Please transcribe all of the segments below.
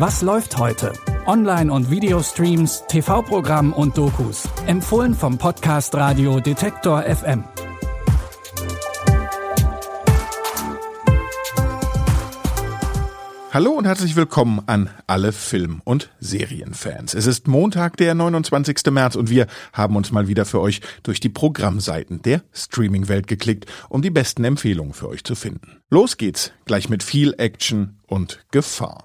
Was läuft heute? Online- und Videostreams, TV-Programm und Dokus. Empfohlen vom Podcast Radio Detektor FM. Hallo und herzlich willkommen an alle Film- und Serienfans. Es ist Montag, der 29. März und wir haben uns mal wieder für euch durch die Programmseiten der Streaming-Welt geklickt, um die besten Empfehlungen für euch zu finden. Los geht's, gleich mit viel Action und Gefahr.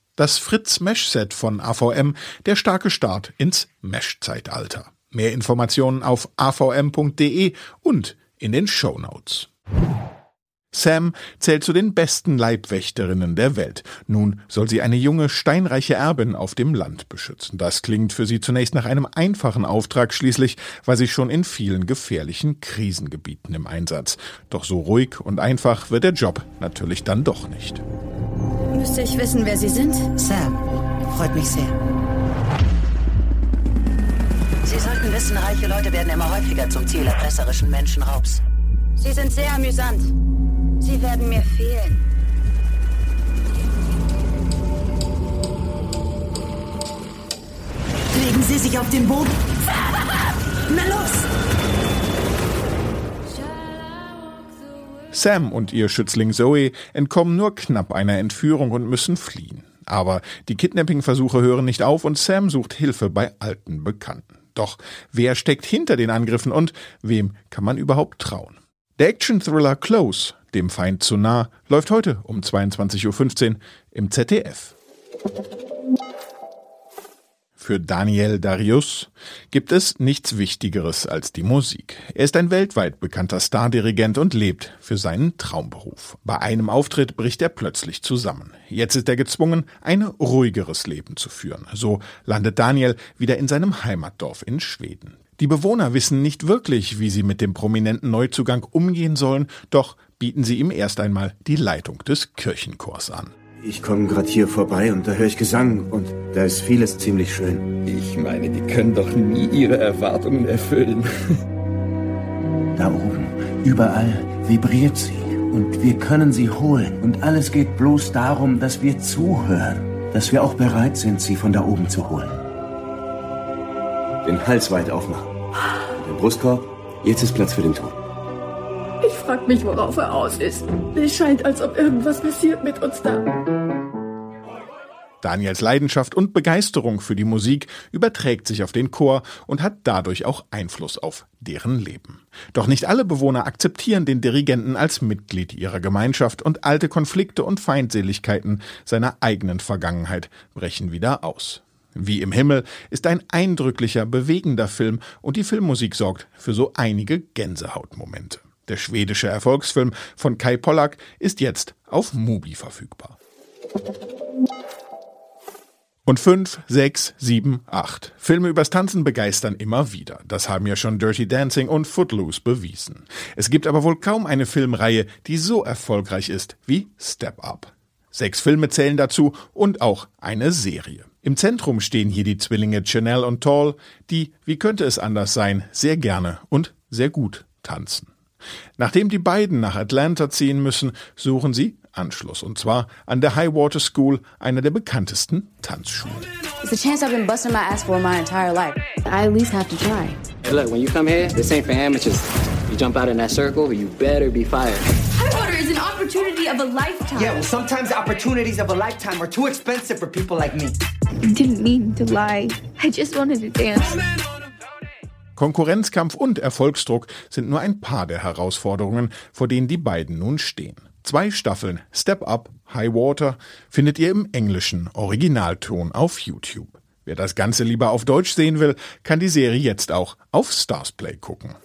Das Fritz Mesh Set von AVM, der starke Start ins Mesh-Zeitalter. Mehr Informationen auf avm.de und in den Show Notes. Sam zählt zu den besten Leibwächterinnen der Welt. Nun soll sie eine junge, steinreiche Erbin auf dem Land beschützen. Das klingt für sie zunächst nach einem einfachen Auftrag, schließlich war sie schon in vielen gefährlichen Krisengebieten im Einsatz. Doch so ruhig und einfach wird der Job natürlich dann doch nicht. Müsste ich wissen, wer Sie sind? Sam, freut mich sehr. Sie sollten wissen, reiche Leute werden immer häufiger zum Ziel erpresserischen Menschenraubs. Sie sind sehr amüsant. Sie werden mir fehlen. Legen Sie sich auf den Boden. Na los! Sam und ihr Schützling Zoe entkommen nur knapp einer Entführung und müssen fliehen. Aber die Kidnapping-Versuche hören nicht auf und Sam sucht Hilfe bei alten Bekannten. Doch wer steckt hinter den Angriffen und wem kann man überhaupt trauen? Der Action-Thriller Close, dem Feind zu nah, läuft heute um 22.15 Uhr im ZDF. Für Daniel Darius gibt es nichts Wichtigeres als die Musik. Er ist ein weltweit bekannter Stardirigent und lebt für seinen Traumberuf. Bei einem Auftritt bricht er plötzlich zusammen. Jetzt ist er gezwungen, ein ruhigeres Leben zu führen. So landet Daniel wieder in seinem Heimatdorf in Schweden. Die Bewohner wissen nicht wirklich, wie sie mit dem prominenten Neuzugang umgehen sollen, doch bieten sie ihm erst einmal die Leitung des Kirchenchors an. Ich komme gerade hier vorbei und da höre ich Gesang und da ist vieles ziemlich schön. Ich meine, die können doch nie ihre Erwartungen erfüllen. Da oben, überall vibriert sie und wir können sie holen. Und alles geht bloß darum, dass wir zuhören, dass wir auch bereit sind, sie von da oben zu holen. Den Hals weit aufmachen. Den Brustkorb. Jetzt ist Platz für den Ton. Ich frag mich, worauf er aus ist. Es scheint, als ob irgendwas passiert mit uns da. Daniels Leidenschaft und Begeisterung für die Musik überträgt sich auf den Chor und hat dadurch auch Einfluss auf deren Leben. Doch nicht alle Bewohner akzeptieren den Dirigenten als Mitglied ihrer Gemeinschaft und alte Konflikte und Feindseligkeiten seiner eigenen Vergangenheit brechen wieder aus. Wie im Himmel ist ein eindrücklicher, bewegender Film und die Filmmusik sorgt für so einige Gänsehautmomente. Der schwedische Erfolgsfilm von Kai Pollack ist jetzt auf Mubi verfügbar. Und fünf, sechs, sieben, acht. Filme übers Tanzen begeistern immer wieder. Das haben ja schon Dirty Dancing und Footloose bewiesen. Es gibt aber wohl kaum eine Filmreihe, die so erfolgreich ist wie Step Up. Sechs Filme zählen dazu und auch eine Serie. Im Zentrum stehen hier die Zwillinge Chanel und Tall, die, wie könnte es anders sein, sehr gerne und sehr gut tanzen. Nachdem die beiden nach Atlanta ziehen müssen, suchen sie Anschluss. Und zwar an der Highwater School, einer der bekanntesten Tanzschulen. It's a chance I've been busting my ass for my entire life. I at least have to try. Hey, look, when you come here, this ain't for amateurs. You jump out in that circle, you better be fired. Highwater is an opportunity of a lifetime. Yeah, well, sometimes the opportunities of a lifetime are too expensive for people like me. I didn't mean to lie. I just wanted to dance. Konkurrenzkampf und Erfolgsdruck sind nur ein paar der Herausforderungen, vor denen die beiden nun stehen. Zwei Staffeln Step Up, High Water findet ihr im englischen Originalton auf YouTube. Wer das Ganze lieber auf Deutsch sehen will, kann die Serie jetzt auch auf Starsplay gucken.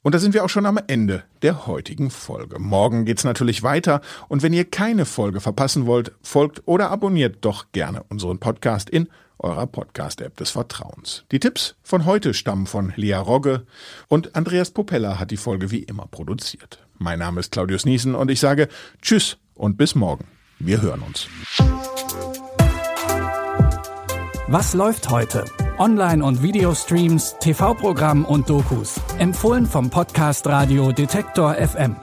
Und da sind wir auch schon am Ende der heutigen Folge. Morgen geht's natürlich weiter und wenn ihr keine Folge verpassen wollt, folgt oder abonniert doch gerne unseren Podcast in eurer Podcast-App des Vertrauens. Die Tipps von heute stammen von Lea Rogge und Andreas Popella hat die Folge wie immer produziert. Mein Name ist Claudius Niesen und ich sage Tschüss und bis morgen. Wir hören uns. Was läuft heute? Online- und Videostreams, TV-Programm und Dokus. Empfohlen vom Podcast Radio Detektor FM.